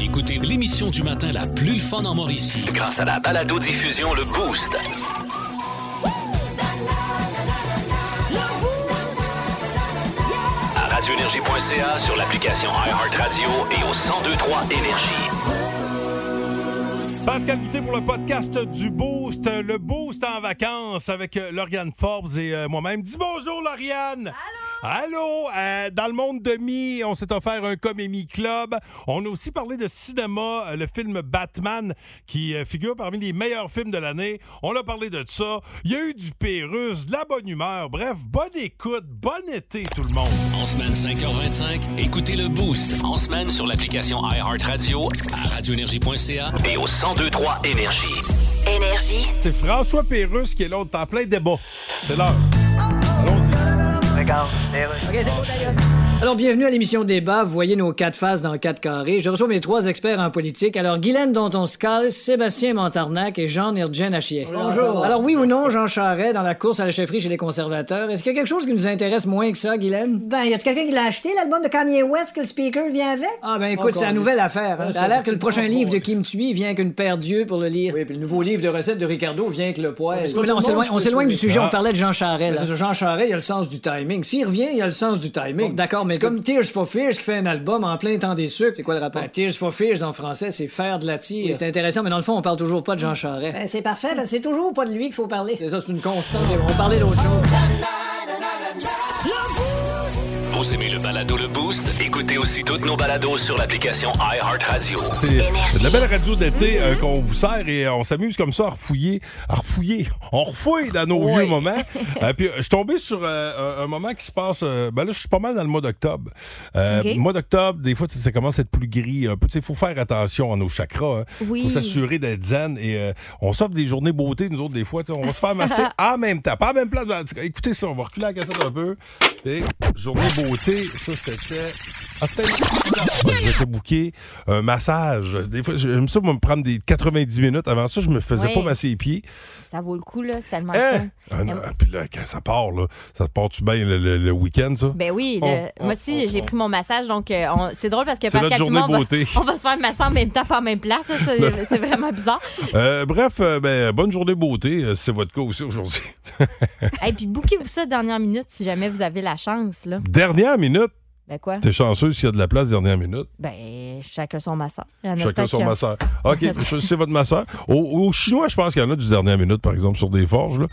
Écoutez l'émission du matin la plus fun en Mauricie. Grâce à la balado-diffusion Le Boost. À radioénergie.ca, sur l'application iHeartRadio et au 1023 Énergie. Pascal Guité pour le podcast du Boost. Le Boost en vacances avec Lauriane Forbes et euh, moi-même. Dis bonjour, Lauriane. Allô. Allô. Euh, dans le monde de mi, on s'est offert un Comémie Club. On a aussi parlé de cinéma, euh, le film Batman qui euh, figure parmi les meilleurs films de l'année. On a parlé de ça. Il y a eu du Pérus, de la bonne humeur. Bref, bonne écoute, bon été tout le monde. En semaine 5h25, écoutez le Boost. En semaine sur l'application iHeartRadio, à radioénergie.ca Et au 1023 Énergie. Énergie. C'est François Pérus qui est là, on est en plein débat. C'est l'heure. legal. Deus. Alors, bienvenue à l'émission Débat. Vous voyez nos quatre faces dans quatre carrés. Je reçois mes trois experts en politique. Alors, Guylaine Donton-Scal, Sébastien Montarnac et Jean Nirgen Achier. Bonjour. Alors, oui ou non, Jean Charest dans la course à la chefferie chez les conservateurs. Est-ce qu'il y a quelque chose qui nous intéresse moins que ça, Guylaine? Ben, y a-tu quelqu'un qui l'a acheté, l'album de Kanye West, que le speaker vient avec? Ah, ben écoute, c'est la nouvelle affaire. hein. Ça a l'air que le prochain livre de Kim Thuy vient qu'une paire d'yeux pour le lire. Oui, puis le nouveau livre de recettes de Ricardo vient que le. Mais là, on s'éloigne du sujet, on parlait de Jean ça, Jean Charest, il a le sens du timing. S'il revient, il a le sens du timing. D'accord, mais c'est comme Tears for Fears qui fait un album en plein temps des sucres. C'est quoi le rapport? Tears for Fears en français, c'est faire de la tire. c'est intéressant, mais dans le fond, on parle toujours pas de Jean Charest. Ben, c'est parfait, ben, c'est toujours pas de lui qu'il faut parler. C'est ça, c'est une constante. On parlait d'autre chose. Vous aimez le balado Le Boost? Écoutez aussi toutes nos balados sur l'application iHeartRadio. C'est de la belle radio d'été euh, qu'on vous sert et euh, on s'amuse comme ça à refouiller, à refouiller. On refouille dans nos vieux moments. Euh, puis je suis tombé sur euh, un, moment qui se passe. euh, ben là, je suis pas mal dans le mois d'octobre. Euh, OK. Le mois d'octobre, des fois, ça commence à être plus gris. Un peu. Tu sais, Il faut faire attention à nos chakras. Il Oui. faut s'assurer d'être zen. Et euh, on s'offre des journées beauté, nous autres, des fois. On va se faire masser en même temps. Pas en même place. Écoutez ça, on va reculer la cassette un peu. Et journée beauté, ça, c'était. M'étais booké un massage. Des fois, j'aime ça, me prendre des 90 minutes. Avant ça, je me faisais pas masser les pieds. Ça vaut le coup, là. C'est tellement Hein? fun. Ah, non, Puis là, quand ça part, là, ça te part-tu bien le, le- le week-end, ça? Ben oui, Oh, le- oh, moi aussi, oh, j'ai pris mon massage, donc euh, on- c'est drôle parce que C'est notre Pascal journée Dumont, on va- beauté. On va se faire masser en même temps, pas en même place. ça, C'est c'est vraiment bizarre. Euh, bref, euh, ben, bonne journée beauté. euh, C'est votre cas aussi aujourd'hui. Et puis, bouquez-vous ça dernière minute si jamais vous avez la chance. Là. dernière minute. Ben quoi? T'es chanceux s'il y a de la place dernière minute. Ben, chacun son masseur. Chacun son masseur. OK, c'est votre masseur. Au, au chinois, je pense qu'il y en a du dernière minute, par exemple, sur des forges. Là.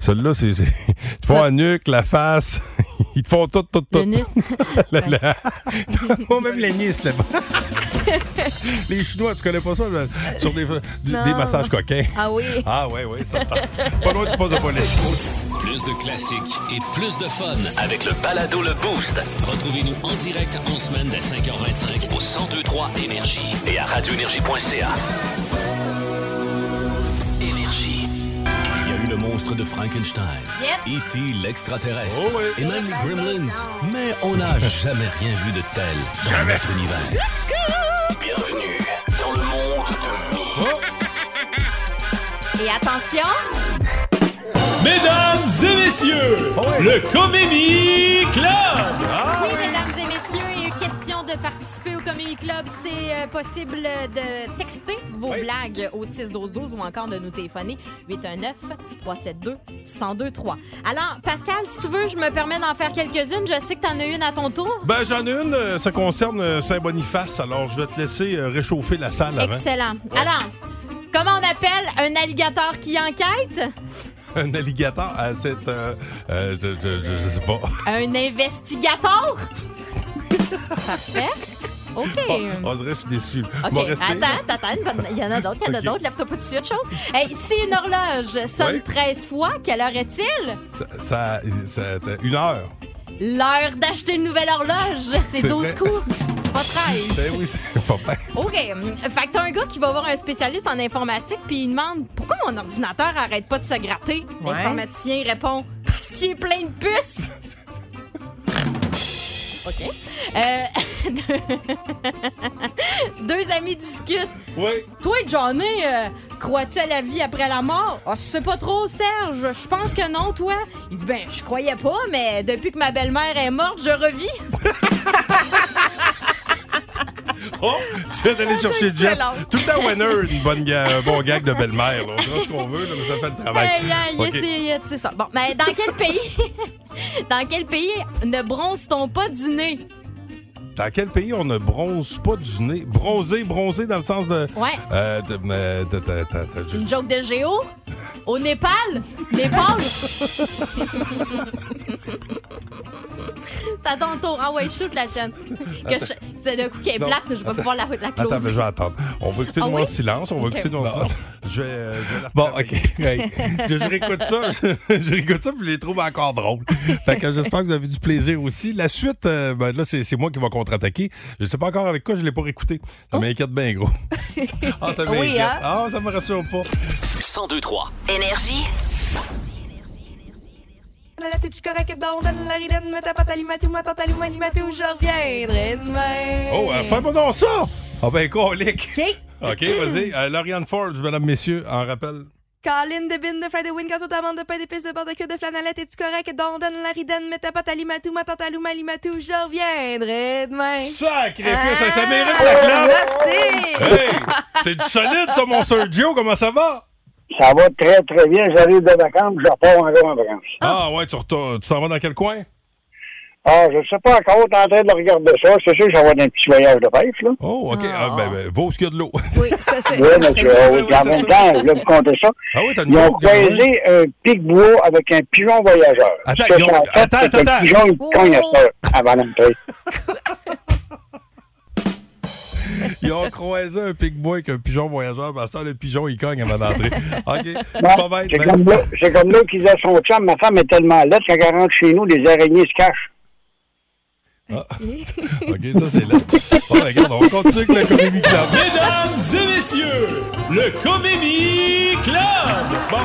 Celle-là, c'est. c'est- Ils te font la nuque, la face. Ils te font tout, tout, tout. Le nus. La- la- même les là-bas. Les Chinois, tu connais pas ça? là? Sur des, du- des massages coquins. Ah oui. Ah, ouais, ouais, ça. pas loin du poste de police. Plus de classiques et plus de fun. Avec le balado Le Boost Retrouvez-nous en direct en semaine dès 5h25 au 1023 Énergie et à radioénergie.ca. Énergie. Il y a eu le monstre de Frankenstein, Yep. E.T. l'extraterrestre Oh oui. et même les Gremlins. Mais on n'a jamais rien vu de tel dans notre univers. Bienvenue dans le monde de Mi. Et attention, Mesdames et messieurs, le Comémie Club! Ah, Comedy Club. C'est euh, possible de texter vos Oui. blagues au 61212 ou encore de nous téléphoner 819-372-1023. Alors, Pascal, si tu veux, je me permets d'en faire quelques-unes. Je sais que tu en as une à ton tour. Ben, j'en ai une. euh, Ça concerne euh, Saint-Boniface. Alors, je vais te laisser euh, réchauffer la salle avant. Excellent. Alors, comment on appelle un alligator qui enquête? Un alligator, c'est. euh, euh, je, je- je- je sais pas. Un investigateur? Parfait. OK. On dirait que je suis déçu. OK, attends, attends, il y en a d'autres, il y en a OK. d'autres, lève-toi pas de suite, chose. Hey, si une horloge sonne Oui. 13 fois, quelle heure est-il? Ça, ça, ça- une heure. L'heure d'acheter une nouvelle horloge, c'est C'est 12 vrai. coups, pas 13. Ben oui, c'est pas. OK. Fait que t'as un gars qui va voir un spécialiste en informatique puis il demande pourquoi mon ordinateur arrête pas de se gratter? L'informaticien répond parce qu'il est plein de puces. OK. Euh, Deux amis discutent. Oui. Toi, Johnny, euh, crois-tu à la vie après la mort? Ah, je sais pas trop, Serge. Je pense que non, toi. Il dit, ben, je croyais pas, mais depuis que ma belle-mère est morte, je revis. tu viens d'aller chercher Jess. excellent. Tout le temps winner, une bonne ga- un bon gag de belle-mère. là. On dira ce qu'on veut, là, mais ça fait le travail. Hey, hey, OK. c'est- c'est ça. Bon, mais dans quel pays, dans quel pays ne bronze-t-on pas du nez? Dans quel pays on ne bronze pas du nez? Bronzer, bronzer dans le sens de... Ouais. Euh, de- mais- de- de- de- de- C'est une joke de géo? Au Népal? Népal? À ton tour. Ah ouais, shoot la tienne. C'est le coup qui est Non. plate, je vais pouvoir la, la Attends, mais je vais attendre. On va écouter Ah nous oui? en silence. On va Ok. écouter nous en silence. Je vais, euh, je vais la Bon. OK. Hey, je, je réécoute ça, je, je réécoute ça, puis je les trouve encore drôles. Fait que j'espère que vous avez du plaisir aussi. La suite, euh, ben là, c'est c'est moi qui va contre-attaquer. Je sais pas encore avec quoi, je l'ai pas réécouté. Ça m'inquiète bien gros. ah, ça m'inquiète. Oui, hein? Ah, ça me rassure pas. 1023. Énergie. La t'es-tu correct dans donne la ridette, me tape ta limatou, ma tante allume limatou, je reviendrai demain. Oh, euh, fais-moi donc ça! Ah ben, colique. OK. OK, vas-y. Euh, Lauriane Forbes, mesdames, messieurs, en rappel. Colin de bin de Friday Wind, gâteau d'amande de pain d'épices de barbecue de flanellette, es-tu correct? Dans donne la ridette, me tape ta limatou, ma tante allume limatou, je reviendrai demain. Sacrifice, ça, ça mérite la clap. Merci! Hey, c'est du solide, ça, mon Sergio. Comment ça va? Ça va très, très bien. J'arrive de vacances, je repars encore en vacances. Ah, ouais, tu retournes- tu t'en vas dans quel coin? Ah, je sais pas encore, t'es en train de regarder ça. C'est sûr que ça va être un petit voyage de pêche, là. Oh, OK. Ah, ben, ben, vaut ce qu'il y a de l'eau. Oui, ça c'est. Oui, monsieur. Ah oui, en même temps, je vais vous compter ça. Ah oui, t'as une Ils ont gueule. croisé un pic-bois avec un pigeon voyageur. Attends, ils ont- a attends, attends, Le pigeon, il cogne à ça avant d'entrer. Ils ont croisé un pic-bois avec un pigeon voyageur. Parce que le pigeon, il cogne avant d'entrer. OK. C'est Non, pas bête. C'est ben- comme là, c'est comme là qu'il disait à son chum, ma femme est tellement laide, elle rentre chez nous, les araignées se cachent. OK, ça, c'est là. Bon, ben, regarde, on va continuer avec le Comédie Club. Mesdames et messieurs, le Comédie Club. Bon.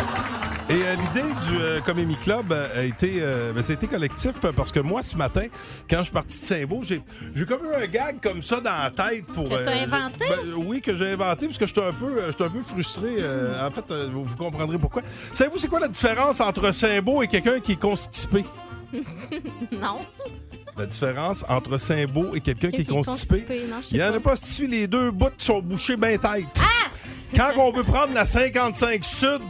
Et euh, l'idée du euh, Comédie Club euh, a été, euh, ben, a été collectif parce que moi, ce matin, quand je suis parti de Saint-Beau, j'ai, j'ai comme eu un gag comme ça dans la tête pour. Que t'as inventé? ben, oui, que j'ai inventé parce que j'étais un peu, j'étais un peu frustré. euh, en fait, euh, vous, vous comprendrez pourquoi. Savez-vous, c'est quoi la différence entre Saint-Beau et quelqu'un qui est constipé? Non. La différence entre Saint-Beau et quelqu'un qui est constipé. constipé, non, je sais Il y en a pas. si les deux bouts qui sont bouchés bien tête. Ah! Quand on veut prendre la 55 Sud,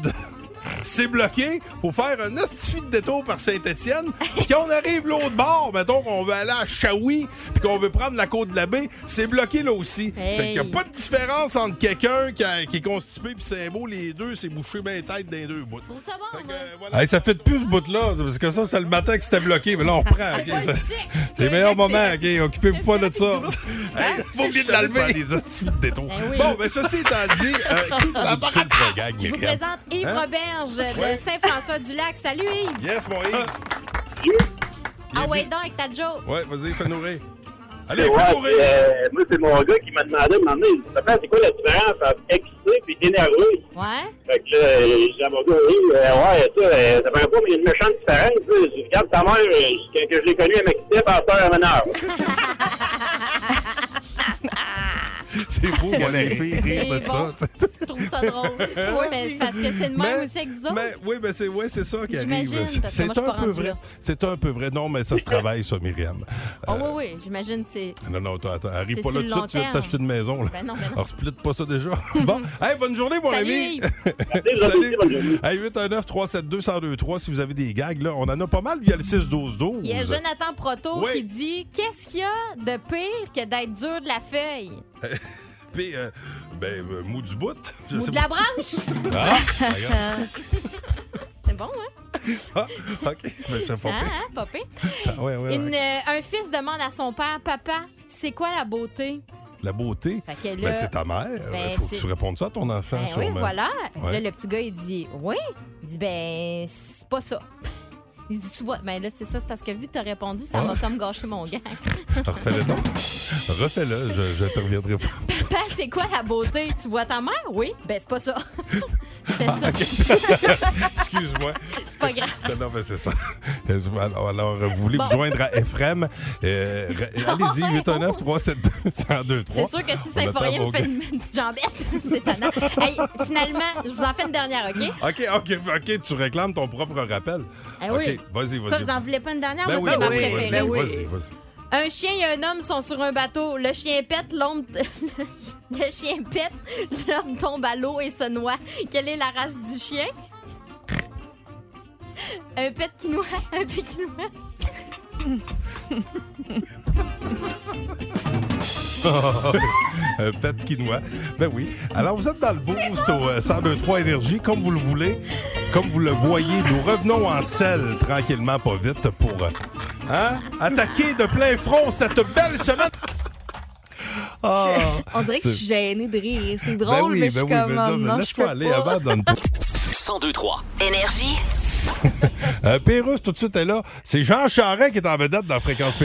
c'est bloqué. Faut faire un astifi de détour par Saint-Étienne. Puis quand on arrive l'autre bord, mettons qu'on veut aller à Shawi, puis qu'on veut prendre la côte de la baie, c'est bloqué là aussi. Hey. Fait qu'il n'y a pas de différence entre quelqu'un qui, a- qui est constipé puis Saint-Beau. Les deux, c'est bouché bien tête dans les deux bouts. Trouve ça bon, moi. Hey, ça fait de plus ce bout-là, parce que ça, c'est le matin que c'était bloqué. Mais là, on reprend. ça- éthique. C'est le meilleur moment. OK, occupez-vous pas de ça. hey, c'est faut oublier de des hosties de détour. Eh oui. Bon, ben, ceci étant dit, euh, qui Je vous présente Yves Hein? Roberge de. Saint-François-du-Lac. Salut Yves! Yes, mon Yves. Ah ouais, donc avec ta joke. Ouais, vas-y, fais nourrir. Allez, Ouais, fais nourrir. euh, moi, c'est mon gars qui m'a demandé de m'emmener. Papa, c'est quoi la différence entre excité et énervé? Ouais. Fait que là, j'ai dit à mon gars, oui, euh, ouais, ça, euh, ça paraît pas, mais il y a une méchante différence. là. Je regarde ta mère, euh, quand que je l'ai connue, elle m'excitait, par soeur, elle m'énerve. C'est beau qu'on ait fait rire de ça. Je trouve ça drôle. Oui, mais c'est parce que c'est le même aussi avec vous autres. Mais, oui, mais c'est ouais, c'est ça qui arrive. Que C'est moi, un peu vrai. C'est un peu vrai. Non, mais ça se travaille, ça, Myriam. Oh oui, oui, j'imagine c'est... Non, non, attends, attends, arrive pas là tout de suite, tu vas t'acheter une maison. Là. Ben non, ben non. Alors, split pas ça déjà. bon, hey, bonne journée, mon Salut, ami. Salut. Hey, 819 372 1023 si vous avez des gags, là. On en a pas mal via le 6-12-12. Il y a Jonathan Proto Oui. qui dit Qu'est-ce qu'il y a de pire que d'être dur de la feuille? Puis, euh, ben, euh, mou du bout. Je Ou sais de la pas. branche Ah, regarde. C'est bon, hein? Ah, OK. Mais c'est pas Hein, pire. hein. Ah, ouais, ouais, Une, ouais. euh, un fils demande à son père Papa, c'est quoi la beauté? La beauté, Fait que ben, c'est ta mère. Ben, faut que c'est- tu répondes ça à ton enfant. Ben oui, sûrement. voilà. Ouais. Là, le petit gars, il dit Oui. Il dit Ben, c'est pas ça. Il dit Tu vois, ben là, c'est ça, c'est parce que vu que t'as répondu, ça Ah. m'a comme gâché mon gars. Refais-le donc. Refais-le, je, je te reviendrai pas. Papa, c'est quoi la beauté? Tu vois ta mère? Oui. Ben, c'est pas ça. C'était ça. Ah, OK. Excuse-moi. C'est pas grave. Non, mais c'est ça. Alors, alors, vous voulez vous joindre à Ephraim? Euh, re- Allez-y, 819 372 1023 C'est sûr que si Symphorien me fait une, petite jambette, c'est tannant. Hey, finalement, je vous en fais une dernière, OK? OK, OK, OK, tu réclames ton propre rappel. Eh oui. OK, vas-y, vas-y. vous en voulez pas une dernière? Ben Moi, oui, c'est ma oui, préférée. vas-y, vas-y, vas-y. Un chien et un homme sont sur un bateau. Le chien pète, l'homme. Le chien pète, l'homme tombe à l'eau et se noie. Quelle est la race du chien? Un pet qui noie, un pet qui noie. Un pet quinoa. Ben oui. Alors, vous êtes dans le boost au euh, 1023 Énergie, comme vous le voulez. Comme vous le voyez, nous revenons en selle tranquillement, pas vite, pour euh, hein, attaquer de plein front cette belle semaine. Ah, On dirait que je suis gênée de rire. C'est drôle, Ben oui, mais je ben suis oui, comme, mais non, mais non, je peux aller, pas. abandonne-toi. 1023. Énergie. Euh, Pérusse, tout de suite, est là. C'est Jean Charest qui est en vedette dans Fréquence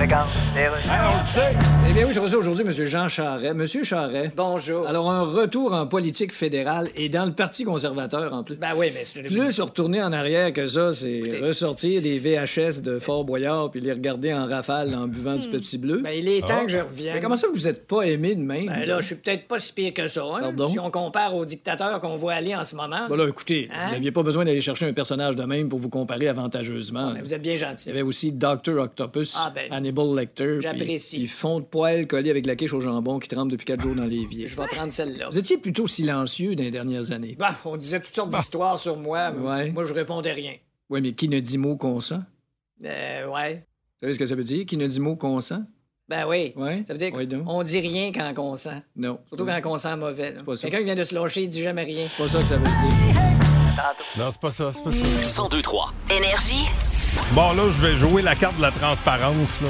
Pérusse. on le sait. Eh bien oui, je reçois aujourd'hui M. Jean Charest. Monsieur Charest. Bonjour. Alors, un retour en politique fédérale et dans le Parti conservateur en plus. Ben oui, mais c'est... Plus retourner en arrière que ça, c'est ressortir des VHS de Fort Boyard puis les regarder en rafale en buvant du Pepsi bleu. Ben, il est temps Ah. que je revienne. Mais comment ça que vous êtes pas aimé de même? Ben là, je suis peut-être pas si pire que ça. hein, Pardon? Si on compare aux dictateurs qu'on voit aller en ce moment. Ben là, écoutez, Hein? vous n'aviez pas besoin d'aller chercher un personnage de même pour vous comparer avantageusement. Mais vous êtes bien Il y gentil. avait aussi Dr. Octopus, Ah, ben, Hannibal Lecter. j'apprécie. Ils font de poêle collé avec la quiche au jambon qui trempe depuis quatre jours dans l'évier. Je vais prendre celle-là. Vous étiez plutôt silencieux dans les dernières années. Bah, on disait toutes sortes d'histoires sur moi. mais Ouais. Moi, je répondais rien. Oui, mais qui ne dit mot consent? Euh, ouais. Vous savez ce que ça veut dire? Qui ne dit mot consent? Ben oui. Ouais. Ça veut dire qu'on dit rien quand on sent. Non. Surtout quand on sent mauvais. là. pas ça. Quelqu'un qui vient de se lâcher, il dit jamais rien. C'est pas ça que ça veut dire. Non, c'est pas ça, c'est pas ça. 1023. Énergie. Bon, là, je vais jouer la carte de la transparence, là.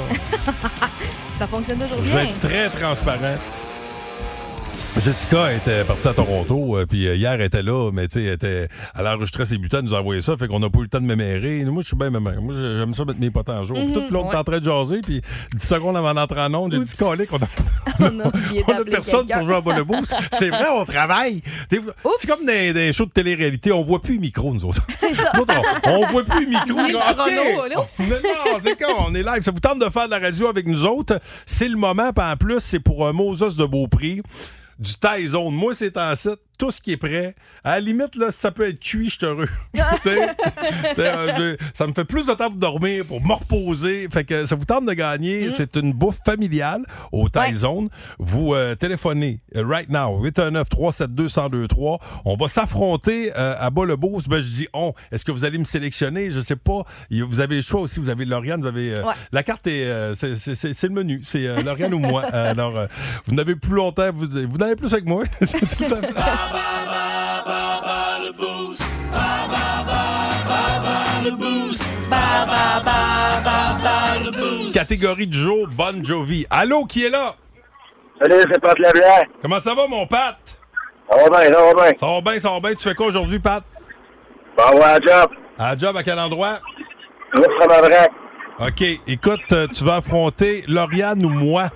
Ça fonctionne toujours Je bien. vais être très transparent. Jessica était partie à Toronto, euh, puis euh, hier elle était là, mais tu sais, elle, était, elle a enregistré ses butins, nous a envoyé ça, fait qu'on n'a pas eu le temps de mémérer. Moi, je suis bien mémère. Moi, j'aime ça mettre mes potes en jour. Puis tout le long, on est en train de jaser, puis 10 secondes avant d'entrer en onde, j'ai dit, Colique, on a, On a on personne pour jouer à bonne boost. C'est vrai, on travaille. C'est comme des shows de télé-réalité, on voit plus le micro, nous autres. C'est ça. Autres, on, on voit plus le micro. Là. Non, c'est quand on est live. Ça vous tente de faire de la radio avec nous autres? C'est le moment, puis en plus, c'est pour un Moses de Beaupré. Du Thai Zone. Moi, c'est en site, tout ce qui est prêt. À la limite, là, si ça peut être cuit, je suis heureux. Euh, je- ça me fait plus de temps pour dormir, pour me reposer. Fait que ça vous tente de gagner. C'est une bouffe familiale au Thai Zone. Vous euh, téléphonez right now, 819-372-1023. On va s'affronter euh, à bas le boost. Ben, je dis on. Est-ce que vous allez me sélectionner? Je sais pas. Vous avez le choix aussi. Vous avez Lauriane, vous avez. Ouais. La carte est. c'est- le menu. C'est Lauriane ou moi. Alors, vous n'avez plus longtemps. Vous, vous n'avez plus avec moi. C'est tout à fait- Catégorie du jour, Bon Jovi. Allô, qui est là? Salut, c'est Pat Leblanc. Comment ça va, mon Pat? Ça va bien, ça va bien. Ça va bien, ça va bien. Tu fais quoi aujourd'hui, Pat? Bon, ouais, à job. À job, à quel endroit? Framabrac. OK. Écoute, euh, tu vas affronter Lauriane ou moi?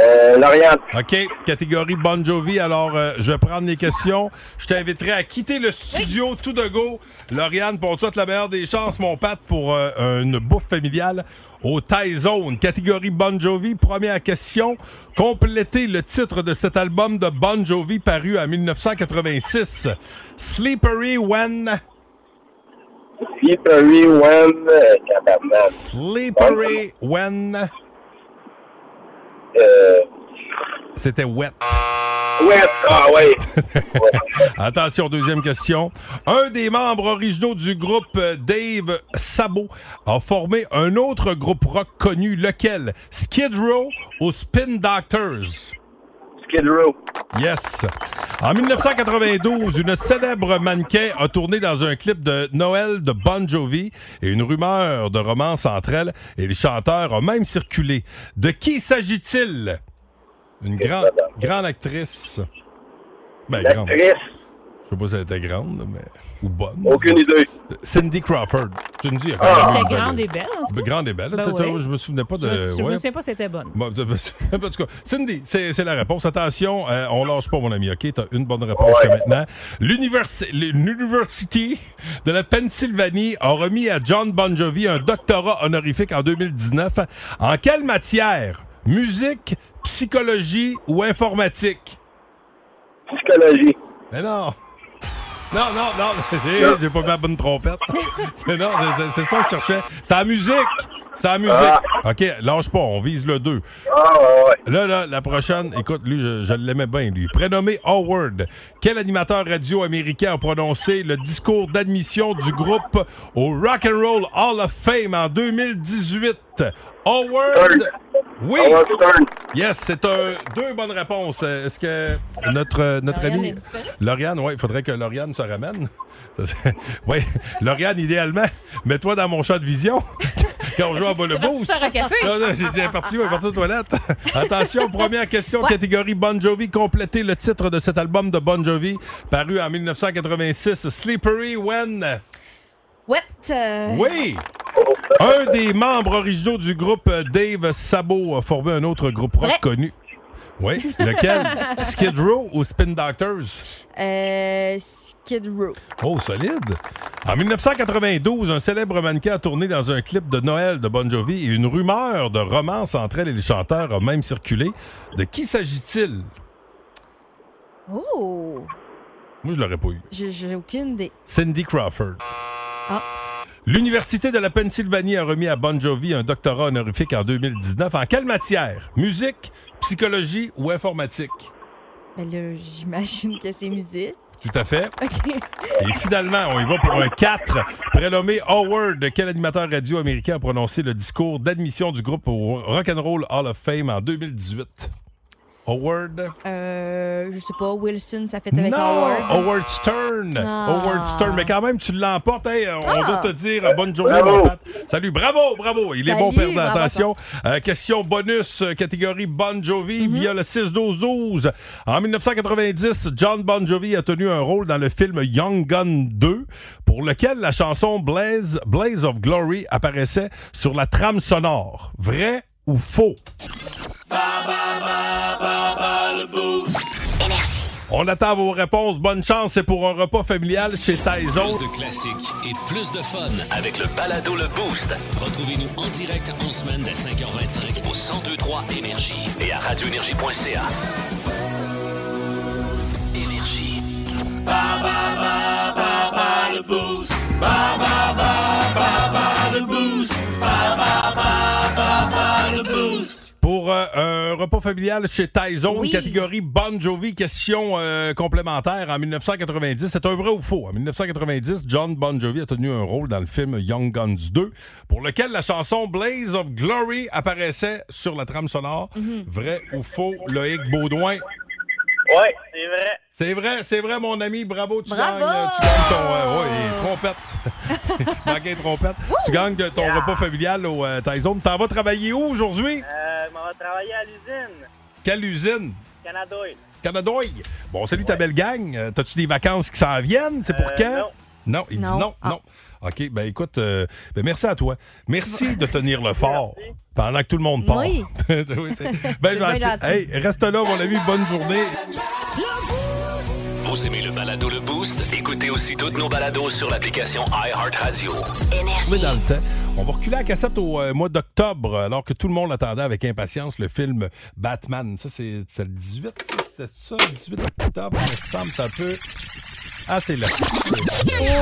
Euh, Lauriane. OK. Catégorie Bon Jovi. Alors, euh, je vais prendre les questions. Je t'inviterai à quitter le studio tout de go. Lauriane, pour toi, la meilleure des chances, mon Pat, pour euh, une bouffe familiale au Thai Zone. Catégorie Bon Jovi. Première question. Complétez le titre de cet album de Bon Jovi paru en 1986. Slippery When... Slippery When. Euh. Slippery When... Euh, C'était Wet. ouais, ah ouais. Attention, deuxième question. Un des membres originaux du groupe euh, Dave Sabo a formé un autre groupe rock connu, lequel? Skid Row ou Spin Doctors? Skid Row. Yes. En 1992, une célèbre mannequin a tourné dans un clip de Noël de Bon Jovi et une rumeur de romance entre elle et les chanteurs a même circulé. De qui s'agit-il? Une grande, grande actrice. Ben, grande. L'actrice. Je sais pas si elle était grande, mais. Ou bonne. Aucune idée. Cindy Crawford. Cindy, elle Elle quand était une grande et belle, en tout Ben, Grande et belle. Ben ça. Je me souvenais pas de. Je me me souviens pas si c'était bonne. Bon, en tout cas, Cindy, c'est la réponse. Attention, euh, on lâche pas, mon ami, OK? T'as une bonne réponse Ouais. maintenant. L'universi- L'University de la Pennsylvanie a remis à John Bon Jovi un doctorat honorifique en 2019. En quelle matière? Musique, psychologie ou informatique? Psychologie. Mais non! Non, non, non, j'ai pas mis la bonne trompette. Mais non, c'est- ça que je cherchais. C'est la musique. C'est la musique. OK, lâche pas, on vise le 2. Là, là, la prochaine, écoute, lui, je, je l'aimais bien, lui. Prénommé Howard, quel animateur radio américain a prononcé le discours d'admission du groupe au Rock and Roll Hall of Fame en 2018? Howard. Oui. Yes, c'est un, deux bonnes réponses. Euh, Est-ce que notre, euh, notre Lauriane ami? Lauriane, oui, il faudrait que Lauriane se ramène. Oui, Lauriane, idéalement, mets-toi dans mon champ de vision quand on joue à bas le boost. faire un café? Non, non, j'ai déjà parti, on est parti aux toilettes. Attention, première question, catégorie Bon Jovi. Complétez le titre de cet album de Bon Jovi, paru en 1986, Slippery When? What? euh, Oui! Un des membres originaux du groupe, euh, Dave Sabo, a formé un autre groupe rock connu. Oui, lequel? Skid Row ou Spin Doctors? Euh, Skid Row. Oh, solide. En 1992, un célèbre mannequin a tourné dans un clip de Noël de Bon Jovi et une rumeur de romance entre elle et les chanteurs a même circulé. De qui s'agit-il? Oh! Moi, je l'aurais pas eu. J'ai aucune idée. Cindy Crawford. Ah. L'Université de la Pennsylvanie a remis à Bon Jovi un doctorat honorifique en 2019. En quelle matière? Musique, psychologie ou informatique? Ben là, j'imagine que c'est musique. Tout à fait. Et finalement, on y va pour un 4. Prénommé Howard, quel animateur radio américain a prononcé le discours d'admission du groupe au Rock'n'Roll Hall of Fame en 2018? Howard? Euh, je sais pas, Wilson, ça fait avec non! Howard. Howard Stern! Ah. Howard Stern. Mais quand même, tu l'emportes. Hey, on Ah. doit te dire euh, bonne journée, Bravo. mon Pat. Salut, bravo, bravo. Il est bon perdant. Attention. Euh, question bonus, euh, catégorie Bon Jovi, Mhm. via le 6-12-12. En 1990, John Bon Jovi a tenu un rôle dans le film Young Gun 2, pour lequel la chanson Blaze, Blaze of Glory apparaissait sur la trame sonore. Vrai ou faux? On attend vos réponses. Bonne chance, c'est pour un repas familial chez Tyson. Plus de classiques et plus de fun. Avec le balado Le Boost Retrouvez-nous en direct en semaine dès 5h25 au 1023 Énergie et à radioénergie.ca. Énergie. Pour un repas familial chez Tyson, Oui. catégorie Bon Jovi, question euh, complémentaire en 1990. C'est un vrai ou faux? En 1990, John Bon Jovi a tenu un rôle dans le film Young Guns 2, pour lequel la chanson Blaze of Glory apparaissait sur la trame sonore. Vrai ou faux? Loïc Baudouin? Ouais, c'est vrai. C'est vrai, c'est vrai, mon ami. Bravo, tu Bravo! gagnes. Tu gagnes ton. euh, oui, trompette. Manqué trompette. Tu gagnes ton repas familial au euh. T'en vas travailler où aujourd'hui? Euh, on va travailler à l'usine. Quelle usine? Canada Oil. Canada Oil. Bon, salut ta belle gang. Euh, T'as-tu des vacances qui s'en viennent? C'est pour Euh, quand? non. Non, il dit Non. non, Ah. non. OK, ben écoute, euh, ben merci à toi. Merci de tenir le fort pendant que tout le monde part. Oui. Oui, ben bien gentil. gentil. Hey, reste là, mon ami. Bonne journée. Vous aimez le balado Le Boost? Écoutez aussi toutes nos balados sur l'application iHeartRadio. Oui, dans le temps. On va reculer la cassette au euh, mois d'octobre, alors que tout le monde attendait avec impatience le film Batman. Ça, c'est c'est le 18, ça? c'est ça, le 18 octobre, il me semble, ça peut... Ah, c'est là.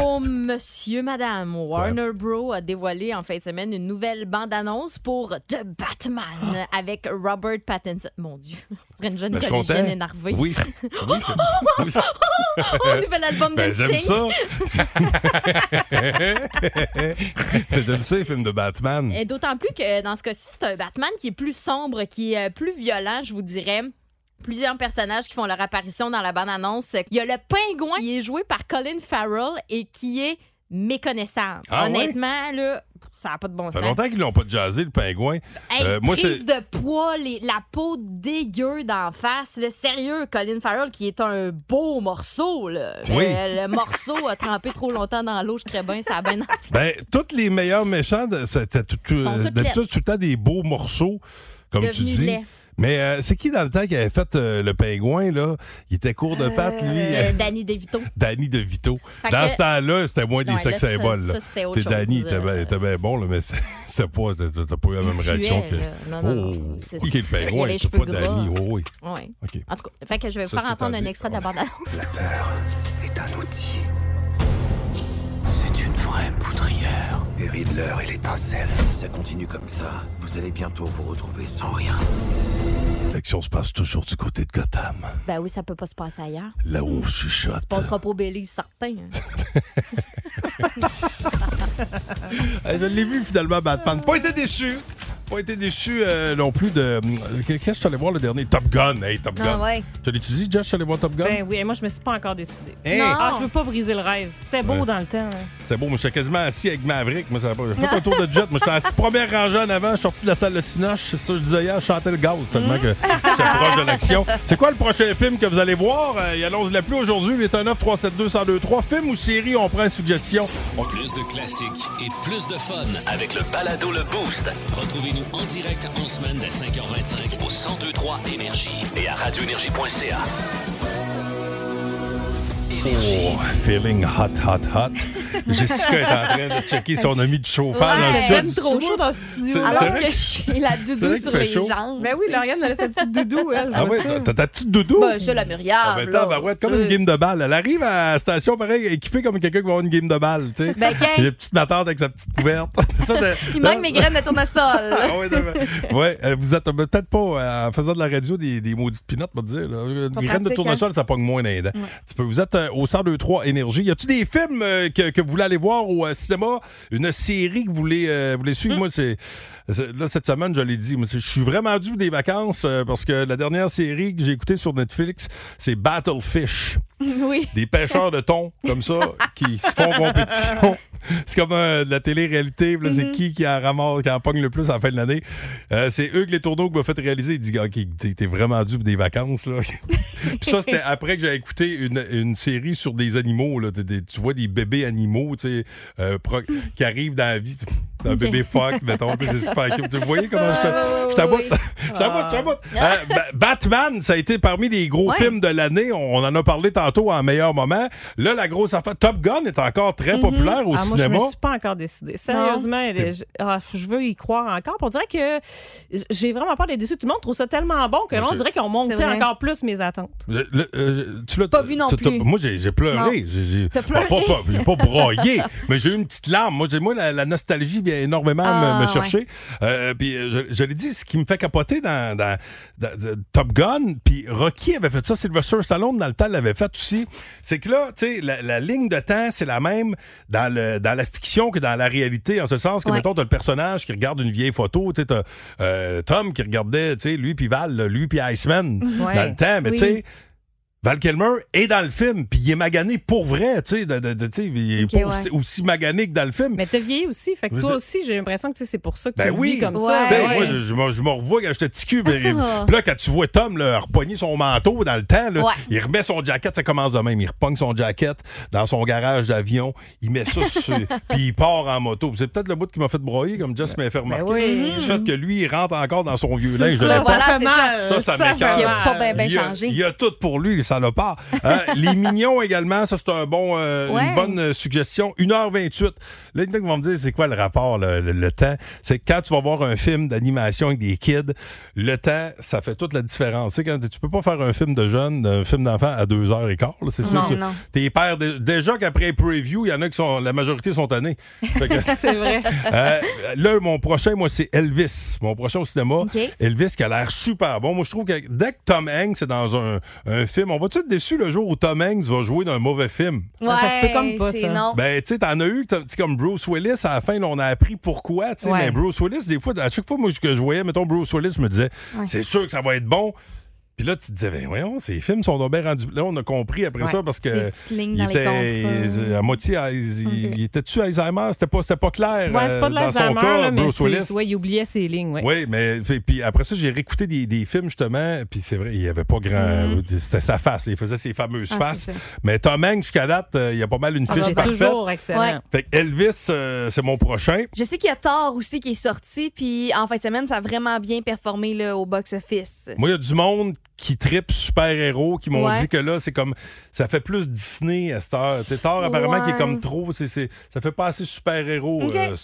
Oh, monsieur, madame, Warner Bros. a dévoilé en fin de semaine une nouvelle bande-annonce pour The Batman avec Robert Pattinson. Mon Dieu, on dirait une jeune Ben, collégienne énervée. Oui. Oui, c'est- Oh, nouvel album Ben, de j'aime ça. j'aime ça, les films de Batman. Et d'autant plus que dans ce cas-ci, c'est un Batman qui est plus sombre, qui est euh, plus violent, je vous dirais. Plusieurs personnages qui font leur apparition dans la bande-annonce. Il y a le pingouin qui est joué par Colin Farrell et qui est méconnaissable. Ah ouais? Honnêtement, là, ça n'a pas de bon Ça fait sens. longtemps qu'ils l'ont pas jazzé, le pingouin. Hey, Euh, moi, prise de poids, les- la peau dégueu d'en face. Le sérieux, Colin Farrell, qui est un beau morceau. Là. Oui. Mais le morceau a trempé trop longtemps dans l'eau, je crée bien, ça a bien. Ben, tous les meilleurs méchants, c'était tout, tout- tout le temps des beaux morceaux, comme tu dis. Mais euh, c'est qui dans le temps qui avait fait euh, le pingouin, là? Il était court de pattes, lui. Euh, Danny DeVito. Danny DeVito. Fait Dans que- ce temps-là, c'était moins des sex symboles. ça, c'était autre T'es chose, Danny, il était bien, euh, il bien bon, là, mais c'est- c'était pas, t'as pas eu la même réaction que. Non, non, non. oh, C'est- ok, le il pingouin, cheveux pas Danny. Oh, oui. Ouais. En tout cas, fait que je vais vous Ça, faire entendre un extrait de la bande-annonce. La peur est un outil. C'est une vraie poudrière. Et Riddler et l'étincelle. Si ça continue comme ça, vous allez bientôt vous retrouver sans rien. L'action se passe toujours du côté de Gotham. Ben oui, ça peut pas se passer ailleurs. Là où on chuchote. Ça passera pas au Belize, certain. hein. Eh, Je l'ai vu finalement, Batman. Pas été déçu. Pas été déçu euh, non plus de. euh, Qu'est-ce que je suis allé voir le dernier Top Gun? Hey, Top Ah Gun. ouais. Tu l'as-tu dit, Josh, je suis allé voir Top Gun? Ben oui, et moi, je me suis pas encore décidé. Hey! Ah, je veux pas briser le rêve. C'était beau Ouais. dans le temps. hein. C'est beau, moi j'étais quasiment assis avec Maverick. Moi, ça va pas. J'ai fait un tour de jet. Moi, j'étais assis première rangée en avant, je suis sorti de la salle de Cinoche. C'est ça que je disais hier, je chantais le gaz tellement que j'étais proche de l'action. C'est quoi le prochain film que vous allez voir? Euh, il annonce la plus aujourd'hui, 819 372 1023 Film ou série, on prend une suggestion. On- Plus de classiques et plus de fun. Avec le balado Le Boost Retrouvez-nous en direct en semaine dès 5h25 au 1023 Énergie et à radioénergie.ca. Oh, feeling hot, hot, hot. Jessica est en train de checker si on a mis du chauffage Ouais, dans le c'est studio. même trop chaud dans le studio. Alors que que- je suis la doudou sur les chaud. jambes. Ben oui, Lauriane, elle a sa petite doudou, elle. Ah je ça. t'as ta petite doudou? Ben, c'est la Myriam. Ah, ben, là. ben ouais, comme une Euh, game de balle. Elle arrive à la station, pareil, équipée comme quelqu'un qui va avoir une game de balle, tu sais. Ben, qu'un- Il y a une petite matante avec sa petite couverte. Ça, Il manque mes graines de tournesol. Ah ouais, ouais, euh, vous êtes euh, peut-être pas, en faisant de la radio, des, des maudites pinottes, on va te dire. Là. Une Pas graine de pratique, tournesol, ça pogne moins dans les dents. Un petit peu. Vous êtes au 102.3 Énergie. Y a-tu des films euh, que, que vous voulez aller voir au euh, cinéma? Une série que vous voulez, euh, vous voulez suivre? Moi, c'est... Là, cette semaine, je l'ai dit, c'est- je suis vraiment dû des vacances euh, parce que la dernière série que j'ai écoutée sur Netflix, c'est Battlefish. Oui. Des pêcheurs de thon, comme ça, qui se font compétition. C'est comme euh, de la télé-réalité. là, C'est qui qui en ramasse, qui en pogne le plus à la fin de l'année? Euh, c'est Hugues Les Tourneaux qui m'a fait réaliser. Il dit OK, t'es t'es vraiment dû pour des vacances. Là. Puis ça, c'était après que j'ai écouté une, une série sur des animaux. Là. Des- tu vois des bébés animaux euh, pro- qui arrivent dans la vie. Un bébé phoque, mettons. tu sais, C'est super cute. Vous voyez comment je te- je t'aboute? Je t'aboute, je t'aboute. Euh, Ba- Batman, ça a été parmi les gros Ouais. films de l'année. On en a parlé tantôt en meilleur moment. Là, la grosse affaire. Top Gun est encore très populaire au Ah, moi, cinéma. je me suis pas encore décidée. Sérieusement, je, ah, je veux y croire encore. Puis On dirait que j'ai vraiment peur d'être déçue. Tout le monde trouve ça tellement bon que là, Moi, on dirait qu'ils ont monté encore plus mes attentes. Le- le- euh, tu l'as Pas vu non plus. Moi, j'ai j'ai pleuré. J'ai- j'ai- T'as pas- pas- pas- J'ai pas broyé, mais j'ai eu une petite larme. Moi, j'ai- moi la, la nostalgie vient énormément me- Ah, me, chercher. Euh, puis euh, je, je l'ai dit, ce qui me fait capoter dans, dans- dans- dans Top Gun, puis Rocky avait fait ça, Sylvester Stallone dans le temps l'avait fait aussi, c'est que là, tu sais, la, la ligne de temps, c'est la même dans, le, dans la fiction que dans la réalité, en ce sens que, Ouais. mettons, t'as le personnage qui regarde une vieille photo, tu sais, t'as euh, Tom qui regardait, tu sais, lui puis Val, lui puis Iceman, Ouais. dans le temps, mais Oui. tu sais, Val Kilmer est dans le film, puis il est magané pour vrai, tu sais, de, de- de- tu sais, il est pas ouais. aussi, aussi magané que dans le film. Mais t'as vieilli aussi. Fait que toi aussi, j'ai l'impression que c'est pour ça que Ben tu le oui. vis comme Ouais. ça. Ouais. Moi, je, je me- je me revois quand j'étais petit cul. ben, Puis là, quand tu vois Tom là, repogner son manteau dans le temps, là, Ouais. il remet son jacket, ça commence de même. Il repogne son jacket dans son garage d'avion, il met ça sur. Puis il part en moto. C'est peut-être le bout qui m'a fait broyer, comme Jess m'a fait remarquer. Ben oui. Du fait que lui, il rentre encore dans son vieux C'est linge. de ça, voilà, ça. Ça, ça m'écoeure. fait Qui a mal. pas bien, bien il, y a, changé. il y a tout pour lui, ça pas. Euh, les mignons également, ça c'est un bon, euh, Ouais. une bonne euh, suggestion. 1h28. Là, il y en a qui vont me dire, c'est quoi le rapport, le, le- le temps? C'est que quand tu vas voir un film d'animation avec des kids, le temps, ça fait toute la différence. Tu sais, quand tu peux pas faire un film de jeunes, un film d'enfant à 2h15, là, c'est sûr. Non, que non. T'es père, de- déjà qu'après preview, il y en a qui sont, la majorité sont tannés. C'est vrai. euh, là, mon prochain, moi, c'est Elvis. Mon prochain au cinéma. Elvis qui a l'air super bon. Moi, je trouve que dès que Tom Hanks est dans un, un film, on va-tu être déçu le jour où Tom Hanks va jouer dans un mauvais film? Ça se peut comme pas, ça. non. Ben, tu sais, t'en as eu, t'as- tu sais, comme Bruce Willis, à la fin, là, on a appris pourquoi, tu sais, Ouais. mais Bruce Willis, des fois, à chaque fois moi, que je voyais, mettons, Bruce Willis, je me disais, Ouais. c'est sûr que ça va être bon. Puis là, tu te disais, ben voyons, ces films sont donc bien rendus. Là, on a compris après Ouais, ça parce que. des petites lignes il dans les était à moitié. Il, il était-tu Alzheimer? C'était pas, c'était pas clair. Ouais, c'est pas de euh, dans son l'Alzheimer, cas, là, mais Bruce Willis. c'est- ouais, il oubliait ses lignes. Ouais. Oui, mais fait- puis après ça, j'ai réécouté des, des films justement, puis c'est vrai, il n'y avait pas grand. C'était sa face, il faisait ses fameuses. Ah, faces. Mais Tom Hanks, jusqu'à date, euh, il y a pas mal une Ah, fiche c'est parfaite. toujours excellent. Ouais. Fait que Elvis, euh, c'est mon prochain. Je sais qu'il y a Thor aussi qui est sorti, puis en fin de semaine, ça a vraiment bien performé là, au box-office. Moi, il y a du monde qui tripe super-héros, qui m'ont Ouais. dit que là, c'est comme. Ça fait plus Disney à cette heure. C'est Thor, apparemment, qui est comme trop. ça fait pas assez super-héros, euh,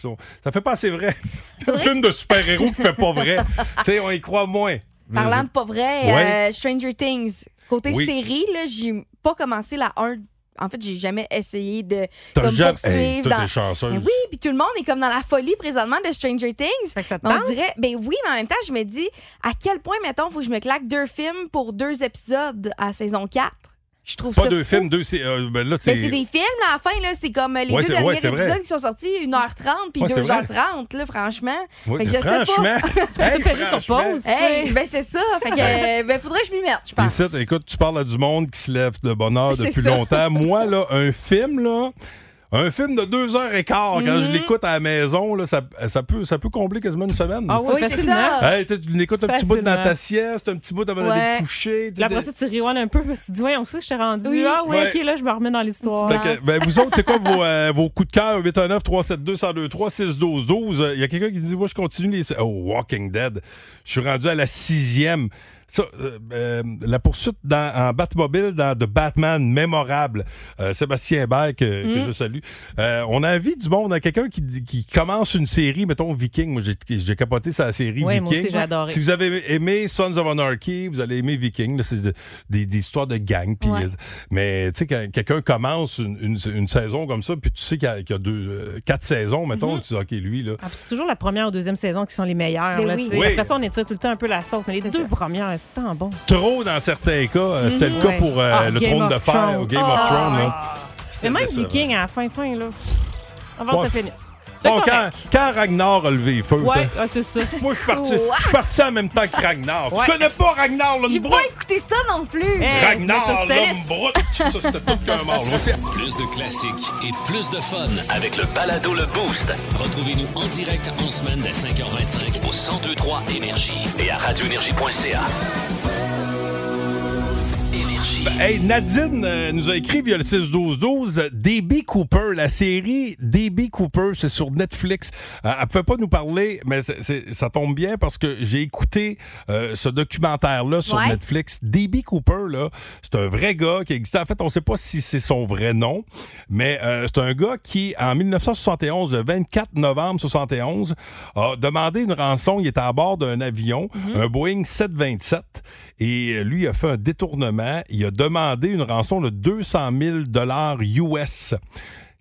Ça fait pas assez vrai. un film de super-héros qui fait pas vrai. tu sais, on y croit moins. Parlant de pas vrai, Ouais. euh, Stranger Things. Côté Oui. série, là, j'ai pas commencé la 1 en fait, j'ai jamais essayé de comme, jamais- poursuivre. Hey, dans-. Mais oui, puis tout le monde est comme dans la folie présentement de Stranger Things. ça te on tente? dirait, ben oui, mais en même temps, je me dis, à quel point, mettons, faut que je me claque deux films pour deux épisodes à saison 4? Je trouve Pas ça deux fou. films, deux. c'est- euh, ben là, Ben, c'est. c'est des films, là, à la fin, là, c'est comme euh, les Ouais, deux derniers ouais, c'est vrai. épisodes qui sont sortis, 1h30 puis Ouais, c'est 2h30, là, franchement. Oui, Fait que je sais pas. franchement. Hey, sur franchement. pause. Hey, ben c'est ça. Fait que, euh, ben, faudrait que je m'y mette, je pense. Ici, écoute, tu parles à du monde qui se lève de bonne heure C'est depuis longtemps. Moi, là, un film, là. Un film de deux heures et quart, quand Mhm. je l'écoute à la maison, là, ça, ça, peut, ça peut combler quasiment une semaine. Ah oui, Oui, c'est ça. Hey, tu tu l'écoutes un petit bout dans ta sieste, un petit bout avant d'aller te coucher. Puis après ça, tu rigoles un peu parce que tu dis, ouais, on sait que je t'ai rendu. Oui. Ah, ouais, Ouais. ok, là, je me remets dans l'histoire. Ben, vous autres, c'est quoi vos, euh, vos coups de cœur? 819 372 1023 612 12 Il y a quelqu'un qui dit, moi, je continue les. Oh, Walking Dead. Je suis rendu à la sixième. Ça, euh, euh, la poursuite dans, en Batmobile dans The Batman, mémorable. Euh, Sébastien Hébert, que, que je salue. Euh, on a envie du monde, hein, quelqu'un qui, qui commence une série, mettons Viking. Moi, j'ai, j'ai capoté sa série Ouais, Viking. moi aussi, j'ai adoré. Si vous avez aimé Sons of Anarchy, vous allez aimer Viking. là, c'est de- des, des histoires de gang. Ouais. euh, mais tu sais, quand quelqu'un commence une, une- une saison comme ça, puis tu sais qu'il y a, qu'il y a deux, euh, quatre saisons, mettons, Mm-hmm. tu dis, OK, lui, là. Ah, puis c'est toujours la première ou deuxième saison qui sont les meilleures. Ben là, oui. tu sais. Oui. Après ça, on étire tout le temps un peu la sauce. Mais les deux ça. premières, c'est tant bon. Trop dans certains cas. Euh, C'était le cas Ouais. pour euh, Ah, le Game trône de fer Thrones. au Game of Ah, Thrones. là. Mais même. Viking, à la fin, fin, là, avant Ouais. que ça finisse. Bon, quand, Ragnar a levé les feux, Ouais, ah, c'est ça. moi, je suis parti, Ouais. je suis parti en même temps que Ragnar. Ouais. Tu connais pas Ragnar J'ai Lundbrot? pas écouté ça non plus. Hey, Ragnar. Lundbrot. Ça, c'était tout qu'un mort. Plus de classiques et plus de fun. Avec le balado Le Boost Retrouvez-nous en direct en semaine dès 5h25 au 1023 Énergie et à radioénergie.ca. Hey, Nadine euh, nous a écrit via le 6-12-12 DB Cooper, la série DB Cooper, c'est sur Netflix. Euh, elle ne pouvait pas nous parler, mais c'est- c'est- ça tombe bien parce que j'ai écouté euh, ce documentaire-là sur Ouais. Netflix. DB Cooper, là, c'est un vrai gars qui existait. En fait, on ne sait pas si c'est son vrai nom, mais euh, c'est un gars qui, en 1971, le 24 novembre 71, a demandé une rançon. Il était à bord d'un avion, un Boeing 727, et euh, lui a fait un détournement. Il a demandé une rançon de 200 000 dollars US.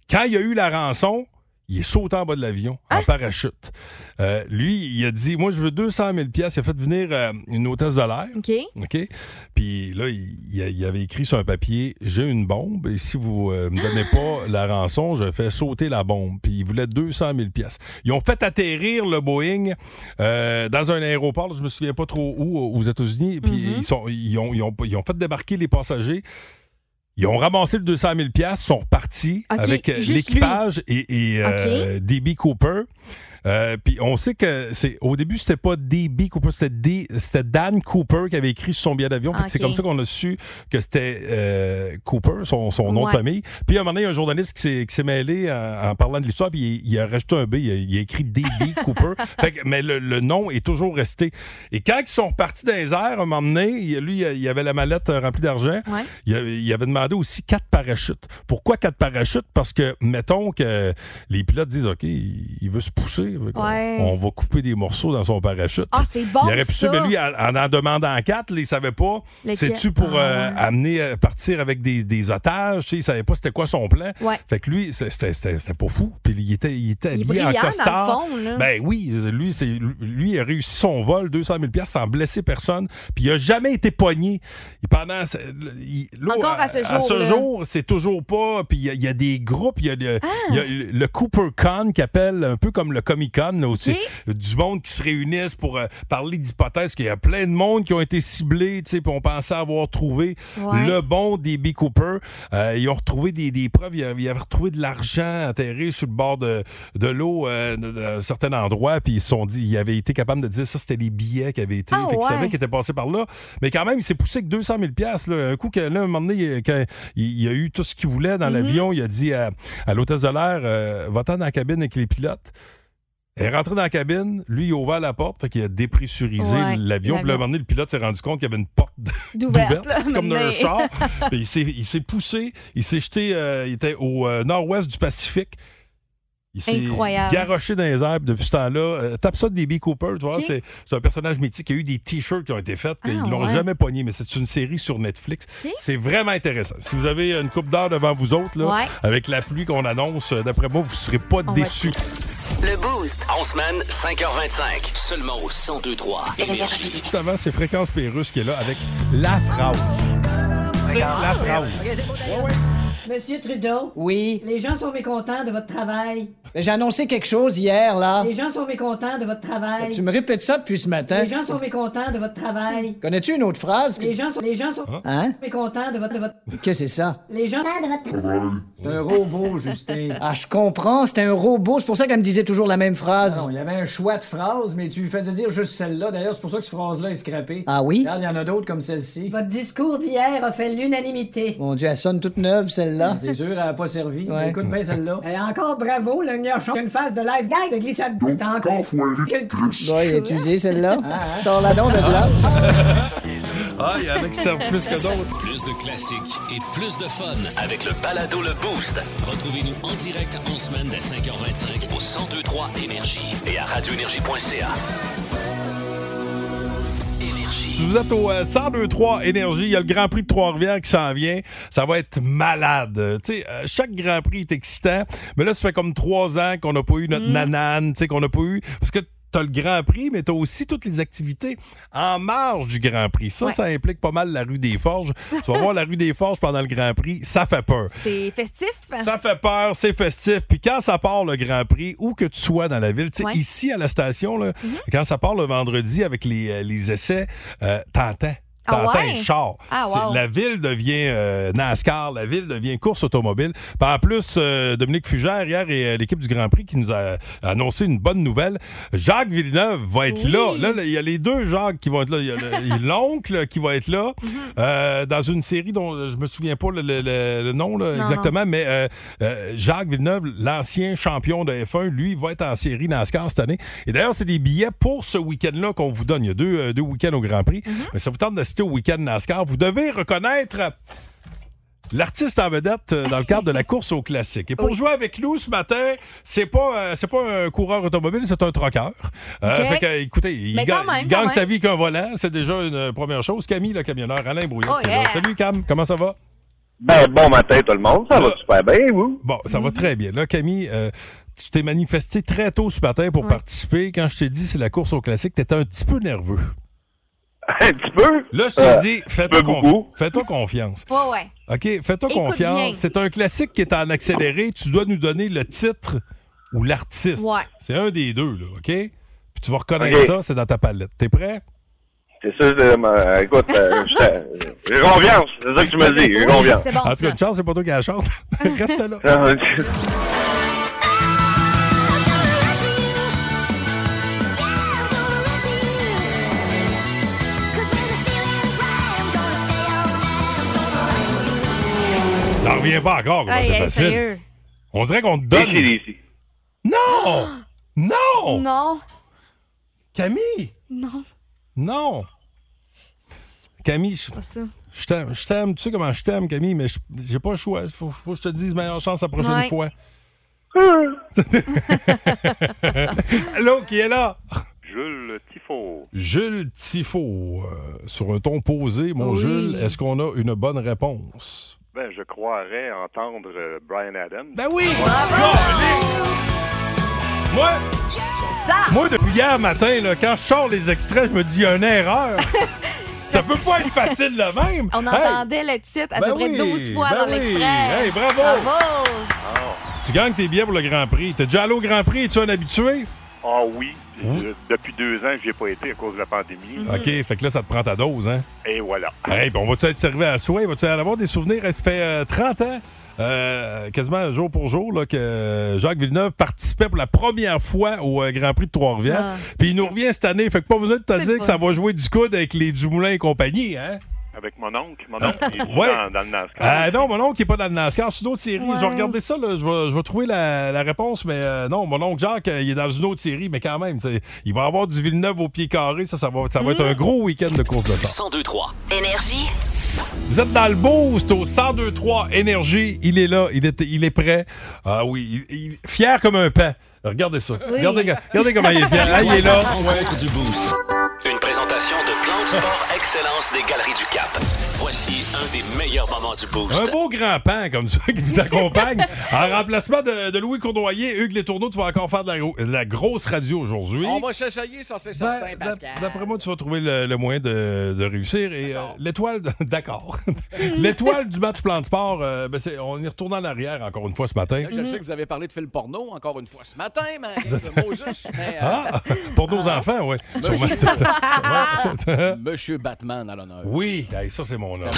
Quand il a eu la rançon, il est sauté en bas de l'avion en parachute. Euh, lui, il a dit Moi, je veux 200 000 pièces. Il a fait venir euh, une hôtesse de l'air. OK. OK? Puis là, il, avait écrit sur un papier J'ai une bombe et si vous ne me donnez pas la rançon, je fais sauter la bombe. Puis il voulait 200 000 pièces. Ils ont fait atterrir le Boeing euh, dans un aéroport, je me souviens pas trop où, aux États-Unis. Puis ils, sont, ils, ont, ils, ont, ils ont fait débarquer les passagers. Ils ont ramassé le 200 000 pièces, sont repartis avec euh, l'équipage et, et, euh, DB Cooper. Euh, Puis on sait que c'est au début c'était pas DB Cooper, c'était D- c'était Dan Cooper qui avait écrit sur son billet d'avion. Que C'est comme ça qu'on a su que c'était euh, Cooper, son, son nom Ouais. de famille. Puis à un moment donné, il y a un journaliste qui s'est- mêlé en, en parlant de l'histoire, puis il, il a rajouté un B, il a, il a écrit DB Cooper. Fait que- mais le, le nom est toujours resté. Et quand ils sont repartis dans les airs, à un moment donné, lui, il avait la mallette euh, remplie d'argent. Ouais. Il, avait, il avait demandé aussi quatre parachutes. Pourquoi quatre parachutes? Parce que, mettons que les pilotes disent, OK, il veut se pousser. Ouais. On va couper des morceaux dans son parachute. Ah, c'est bon, Il aurait pu ça. mais lui, en en, en demandant quatre, là, il savait pas. C'est-tu pour Ah, euh, amener, euh, partir avec des, des otages? Tu sais, il savait pas c'était quoi son plan. Ouais. Fait que lui, c'est- c'était pas fou. Puis il était, il était Il habillé en brillant, dans le costard. fond, là. Ben oui, lui, lui, il a réussi son vol, 200 000 sans blesser personne. Puis il a jamais été pogné. Et pendant, il- là, Encore à ce À ce jour, c'est toujours pas. Puis il y a- il y, a des groupes, il y a, le, Ah. il y a le Cooper Con qui appelle un peu comme le Comic Con, là, où c'est du monde qui se réunissent pour euh, parler d'hypothèses, qu'il y a plein de monde qui ont été ciblés, tu sais, puis on pensait avoir trouvé Ouais. le bon DB Cooper. Euh, ils ont retrouvé des, des preuves, ils avaient, ils avaient retrouvé de l'argent enterré sur le bord de, de l'eau euh, à un certain endroit, puis ils se sont dit, ils avaient été capables de dire ça, c'était les billets qui avaient été, Ah, fait qu'ils ouais. savaient qu'ils étaient passés par là. Mais quand même, il s'est poussé avec 200 000 piastres, là. Un coup, que, là, un moment donné, il- quand il, il a eu tout ce qu'il voulait dans l'avion, il a dit à, à l'hôtesse de l'air, euh, va-t'en dans la cabine avec les pilotes. Elle est rentrée dans la cabine, lui, il a ouvert la porte, fait qu'il a dépressurisé Ouais, l'avion. Puis là, un moment donné, le pilote s'est rendu compte qu'il y avait une porte là, comme dans un char. Puis il s'est- poussé, il s'est jeté, euh, il était au euh, nord-ouest du Pacifique. Il s'est garoché dans les airs depuis ce temps-là. Euh, tape ça de DB Cooper, tu vois. C'est, un personnage mythique. Il y a eu des t-shirts qui ont été faits, Ah, ils l'ont ouais. jamais pogné. Mais c'est une série sur Netflix. C'est vraiment intéressant. Si vous avez une coupe d'heure devant vous autres, là, Ouais. avec la pluie qu'on annonce, euh, d'après moi, vous ne serez pas déçus. Le Boost. En semaine, 5h25. Seulement au 1023 Énergie. Juste avant, c'est Fréquence Pérusse qui est là avec la phrase. C'est la phrase. Monsieur Trudeau, Oui. les gens sont mécontents de votre travail. J'ai annoncé quelque chose hier, là. Les gens sont mécontends de votre travail. Tu me répètes ça depuis ce matin. Les gens sont mécontents de votre travail. Connais-tu une autre phrase? Les gens sont, les gens sont Hein? mécontents de votre, de votre. Qu'est-ce que c'est ça? Les gens de votre. C'est un robot, Justin. Ah, je comprends, c'était un robot. C'est pour ça qu'elle me disait toujours la même phrase. Non, il y avait un choix de phrases, mais tu lui faisais dire juste celle-là. D'ailleurs, c'est pour ça que cette phrase-là est scrappée. Ah oui? Regarde, il y en a d'autres comme celle-ci. Votre discours d'hier a fait l'unanimité. Mon Dieu, elle sonne toute neuve, celle-là. C'est sûr, elle a pas servi. Ouais. Écoute bien celle-là. Et encore bravo, le gnochon. Une phase de live gag de glissade. T'as encore. Bon, il a utilisé celle-là. Ah, hein? Sors la don de là. Ah, il y en a qui servent plus que d'autres. Plus de classiques et plus de fun. Avec le balado Le Boost Retrouvez-nous en direct en semaine dès 5h25 au 1023 Énergie et à radioénergie.ca. Si vous êtes au euh, 1023 Énergie, il y a le Grand Prix de Trois-Rivières qui s'en vient. Ça va être malade. Euh, Tu sais, euh, chaque Grand Prix est excitant, mais là, ça fait comme trois ans qu'on n'a pas eu notre nanane, tu sais, qu'on n'a pas eu... Parce que Le Grand Prix, mais t'as aussi toutes les activités en marge du Grand Prix. Ça, Ouais. ça implique pas mal la rue des Forges. tu vas voir la rue des Forges pendant le Grand Prix, ça fait peur. C'est festif. Ça fait peur, c'est festif. Puis quand ça part le Grand Prix, où que tu sois dans la ville, tu sais, Ouais. Ici à la station, là, quand ça part le vendredi avec les, euh, les essais, euh, t'entends. Ah T'entends ouais? un char. Ah, wow. La ville devient euh, NASCAR, la ville devient course automobile. Puis en plus, euh, Dominique Fugère, hier, et euh, l'équipe du Grand Prix qui nous a annoncé une bonne nouvelle. Jacques Villeneuve va être Oui. là. Là, il y a les deux Jacques qui vont être là. Il y a l'oncle qui va être là euh, dans une série dont je me souviens pas le, le- le- le nom là, Non, exactement, mais Jacques Villeneuve, l'ancien champion de F1, lui, va être en série NASCAR cette année. Et d'ailleurs, c'est des billets pour ce week-end-là qu'on vous donne. Il y a deux, deux week-ends au Grand Prix. Mais ça vous tente au week-end NASCAR. Vous devez reconnaître l'artiste en vedette euh, dans le cadre de la course au classique. Et pour Oui. jouer avec nous ce matin, c'est pas euh, c'est pas un coureur automobile, c'est un troqueur. Euh, OK. fait que, écoutez, il, ga- même, gagne sa vie qu'un volant, c'est déjà une première chose. Camille, le camionneur, Alain Brouillard. Oh, yeah. Salut Cam, comment ça va? Ben, bon matin tout le monde, ça va super bien, vous? Bon, ça va très bien. Là, Camille, euh, tu t'es manifesté très tôt ce matin pour Ouais. participer. Quand je t'ai dit c'est la course au classique, t'étais un petit peu nerveux. Un petit peu? Là, je t'ai Euh, dit, fais-toi confiance. Ouais, ouais. OK, fais-toi confiance. C'est un classique qui est en accéléré. Tu dois nous donner le titre ou l'artiste. Ouais. C'est un des deux, là, OK? Puis tu vas reconnaître ça, c'est dans ta palette. T'es prêt? C'est ça, euh, euh, écoute, euh, je- j'ai confiance, c'est ça que tu me dis, j'ai Oui, confiance. c'est bon en tout cas, chance, c'est pas toi qui la chante. Reste là. Reviens pas encore, comment Hey, c'est hey, facile. sérieux? On dirait qu'on te donne. DC. Non! Non! Non. Camille! Non. Non! Camille, je- Pas ça. je t'aime, je t'aime. Tu sais comment je t'aime, Camille, mais je- j'ai pas le choix. Faut, faut que je te dise meilleure chance la prochaine Ouais. fois. Allô, qui est là? Jules Tifo. Jules Tifo. euh, sur un ton posé, mon Oui. Jules, est-ce qu'on a une bonne réponse? Ben, je croirais entendre euh, Brian Adams. Ben oui! Moi, C'est ça. moi, depuis hier matin, là, quand je sors les extraits, je me dis, il y a une erreur. Ça peut pas être facile de même. On Hey, entendait le titre à Ben peu près oui, 12 fois ben dans oui. l'extrait. Hey, bravo. Bravo. Tu gagnes tes billets pour le Grand Prix. T'es déjà allé au Grand Prix? Es-tu un habitué? Ah oui, Hein? euh, depuis deux ans j'y ai pas été à cause de la pandémie. Mm-hmm. OK, fait que là, ça te prend ta dose, hein? Et voilà. Hey, on va-tu être servi à soi? Va-tu en avoir des souvenirs? Ça fait euh, 30 ans, euh, quasiment jour pour jour, là, que Jacques Villeneuve participait pour la première fois au euh, Grand Prix de Trois-Rivières. Ah. Puis il nous revient cette année. Fait que pas besoin de te dire que ça va jouer du coude avec les Dumoulin et compagnie, hein? Avec mon oncle. Mon oncle, il est Ouais. dans, dans le NASCAR. Ah non, mon oncle n'est pas dans le NASCAR, c'est une autre série. Ouais. Je vais regarder ça, là, je, vais, je vais trouver la, la réponse, mais euh, non, mon oncle Jacques, euh, il est dans une autre série, mais quand même, il va avoir du Villeneuve au pied carré, ça, ça va, ça va être un gros week-end de course de char. 1023 Énergie. Vous êtes dans le boost au 1023 Énergie. Il est là, il est, il est prêt. Ah oui, il, il- fier comme un pain. Regardez ça. Oui. Regardez, regardez comment il est fier. Ah, il est là. Rencontre du Boost. Sport Excellence des Galeries du Cap. Voici un des meilleurs moments du Boost. Un beau grand pan comme ça qui vous accompagne. en remplacement de, de Louis Cournoyer, Hugues Les Tourneaux, tu vas encore faire de la, gro- de la grosse radio aujourd'hui. On va s'essayer, ça, c'est certain, Ben, Pascal. D'après moi, tu vas trouver le, le moyen de, de réussir. Et euh, l'étoile, d'accord. l'étoile du match plan de sport, euh, ben, on y retourne en arrière encore une fois ce matin. Là, je sais que vous avez parlé de film porno encore une fois ce matin, mais de Moses, mais, euh, Ah, pour nos enfants, oui. Monsieur... Monsieur Batman à l'honneur. Oui, ça c'est mon nom.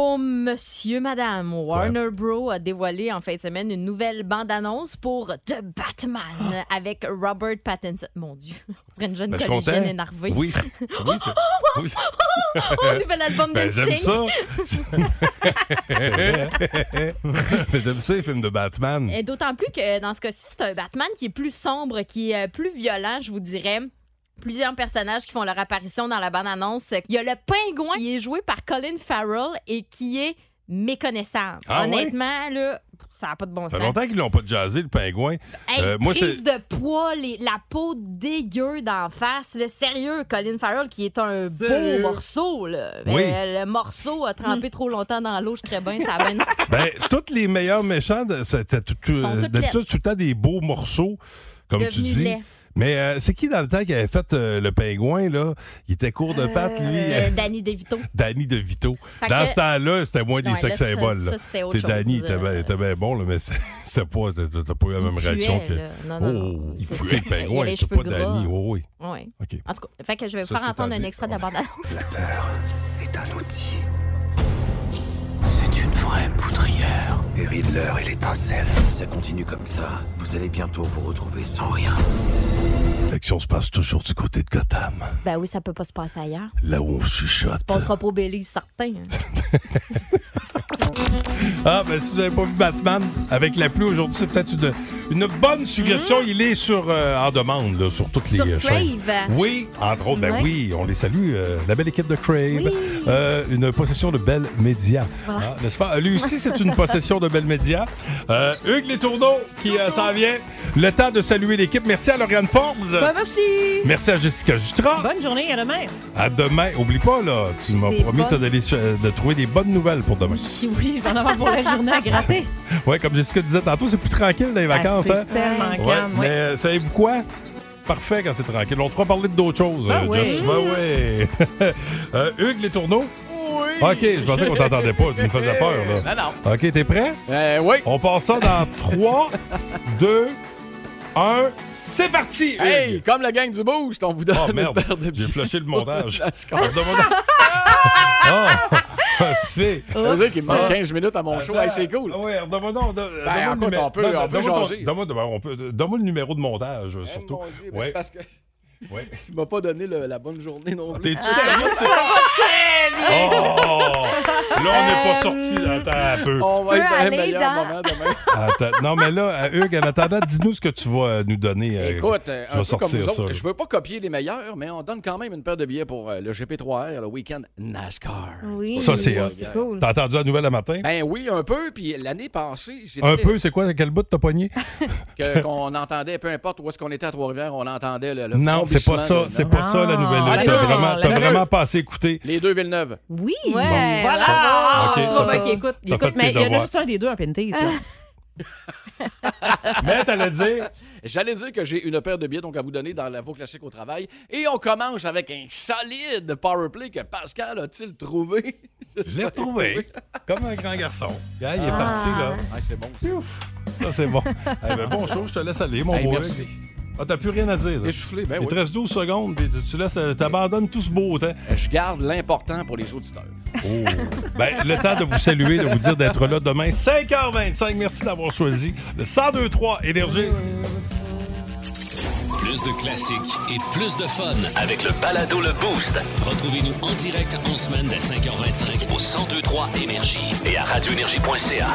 Oh, monsieur, madame, Warner Bros. a dévoilé en fin de semaine une nouvelle bande-annonce pour The Batman avec Robert Pattinson. Mon Dieu, on dirait une jeune Ben, je suis collégienne content. énervée. Oui, oui, c'est- oui, c'est- Oh, nouvel album Ben, de j'aime ça. Mais J'aime ça, les films de Batman. Et D'autant plus que dans ce cas-ci, c'est un Batman qui est plus sombre, qui est euh, plus violent, je vous dirais. Plusieurs personnages qui font leur apparition dans la bande-annonce. Il y a le pingouin qui est joué par Colin Farrell et qui est méconnaissable. Ah? Honnêtement, là, ça n'a pas de bon Ça sens. fait longtemps qu'ils l'ont pas jazzé, le pingouin. Hey, Euh, moi, prise c'est. de poids, les- la peau dégueu d'en face. Le sérieux, Colin Farrell, qui est un Sérieux? beau morceau. Là. Oui. Euh, le morceau a trempé trop longtemps dans l'eau, je serais bien, ça a bien... Ben, tous les meilleurs méchants, tout- tout- toutes d'habitude, tout le temps des beaux morceaux, comme tu dis. Mais euh, c'est qui dans le temps qui avait fait euh, le pingouin, là? Il était court de pattes, lui. Euh, Danny DeVito. Danny DeVito. Fait Dans que- ce temps-là, c'était moins des Ouais, sex là, ça- symboles. ça, là. c'était autre T'es Danny, chose, t'es bien, euh, t'es bien bon, là, mais c'est- c'était pas, t'as t'as pas eu la même réaction que. là. Non, non, non. Oh, il C'est puait ça. le Il avait pingouin, les cheveux pas gras. Danny. Oui, oui. Ouais. OK. En tout cas, fait que je vais vous Ça, faire c'est entendre un extrait de la bande-annonce. La peur est un outil. Vraie poudrière. Et Riddler et l'étincelle. Si ça continue comme ça, vous allez bientôt vous retrouver sans rien. L'action se passe toujours du côté de Gotham, Ben oui, ça peut pas se passer ailleurs. là où on chuchote. Ça passera pas au certain. hein. Ah, ben si vous n'avez pas vu Batman avec la pluie aujourd'hui, c'est peut-être une, une bonne suggestion. Il est sur euh, en demande là, sur toutes les Sur euh, chaînes. Crave. Oui, entre autres, ben Ouais. oui, on les salue. euh, la belle équipe de Crave. Euh, une possession de Belle Média. Voilà. Ah, N'est-ce pas? Lui aussi, c'est une possession de Belle Média. Euh, Hugues Les Tourneaux qui euh, s'en vient. Le temps de saluer l'équipe. Merci à Lauriane Forbes. Ben, merci. Merci à Jessica Justra. Bonne journée, à demain. À demain. Oublie pas, là, tu m'as promis ch- de trouver des bonnes nouvelles pour demain. Oui, je vais en avoir pour la journée à gratter. Ouais, comme Jessica disait tantôt, c'est plus tranquille dans les Ah, vacances. c'est hein? tellement Ouais, calme, Mais ouais. euh, savez-vous quoi? Parfait quand c'est tranquille. On te fera parler d'autres choses. Ah euh, oui. Ben oui. Euh, Hugues, les tourneaux? Oui. OK, je pensais qu'on t'entendait pas. Tu me faisais peur, là. Non, OK, t'es prêt? Euh, oui. On passe ça dans 3, 2, 1. C'est parti! Hey, Hugues. comme la gang du Boost, on vous donne Oh merde, une paire de j'ai flushé le montage. On demande- Ah! Ça veut dire qu'il me manque Ah. 15 minutes à mon show. Hey, c'est cool. Ah ouais, donne-moi donc. numéro- on peut- on peut donne-moi ton- jaser. Donne-moi donne-moi- on peut- donne-moi le numéro de montage, euh, surtout. C'est parce que Ouais. tu m'as pas donné le- la bonne journée non plus. T'es Oh! Là, on n'est pas sorti. Attends un peu. On va être aller meilleur dans- moment demain. Attends. Non, mais là, euh, Hugues, en attendant, dis-nous ce que tu vas euh, nous donner. euh, Écoute, euh, je un vais peu comme sortir ça. autres, je veux pas copier les meilleurs, mais on donne quand même une paire de billets pour euh, le GP3R, le week-end NASCAR. Oui. Ça, c'est hot. C'est cool. T'as entendu la nouvelle le matin? Ben oui, un peu. Puis l'année passée, j'ai Un dit peu, c'est quoi? Quel bout t'as pogné? que- qu'on entendait, peu importe où est-ce qu'on était à Trois-Rivières, on entendait le, le Non, c'est pas frombissement ça. de- C'est non? pas ça, la nouvelle. Ah, T'as les deux, vraiment, t'as vraiment pas assez écouté. Les deux Villeneuve. Oui. Ouais, Voilà. Ok. Tu vois bien qu'il écoute. Il écoute, mais il y en a juste un des deux à Pinty, ça. Mais t'allais dire. J'allais dire que j'ai une paire de billets donc à vous donner dans la Vaux Classique au travail. Et on commence avec un solide powerplay que Pascal a-t-il trouvé? Je l'ai retrouvé. Comme un grand garçon. Il est Ah. parti, là. Ah, c'est bon. ça. Ça, c'est bon. Eh ben, bon show, je te laisse aller, mon Hey, beau merci. Ah, t'as plus rien à dire. là. T'es soufflé, ben Il te oui. reste 12 secondes, puis tu laisses, euh, t'abandonnes tout ce beau temps. Je garde l'important pour les auditeurs. Oh. Ben, le temps de vous saluer, de vous dire d'être là demain, 5h25. Merci d'avoir choisi le 1023 Énergie. Plus de classiques et plus de fun. Avec le balado Le Boost Retrouvez-nous en direct en semaine dès 5h25 au 1023 Énergie et à radioénergie.ca.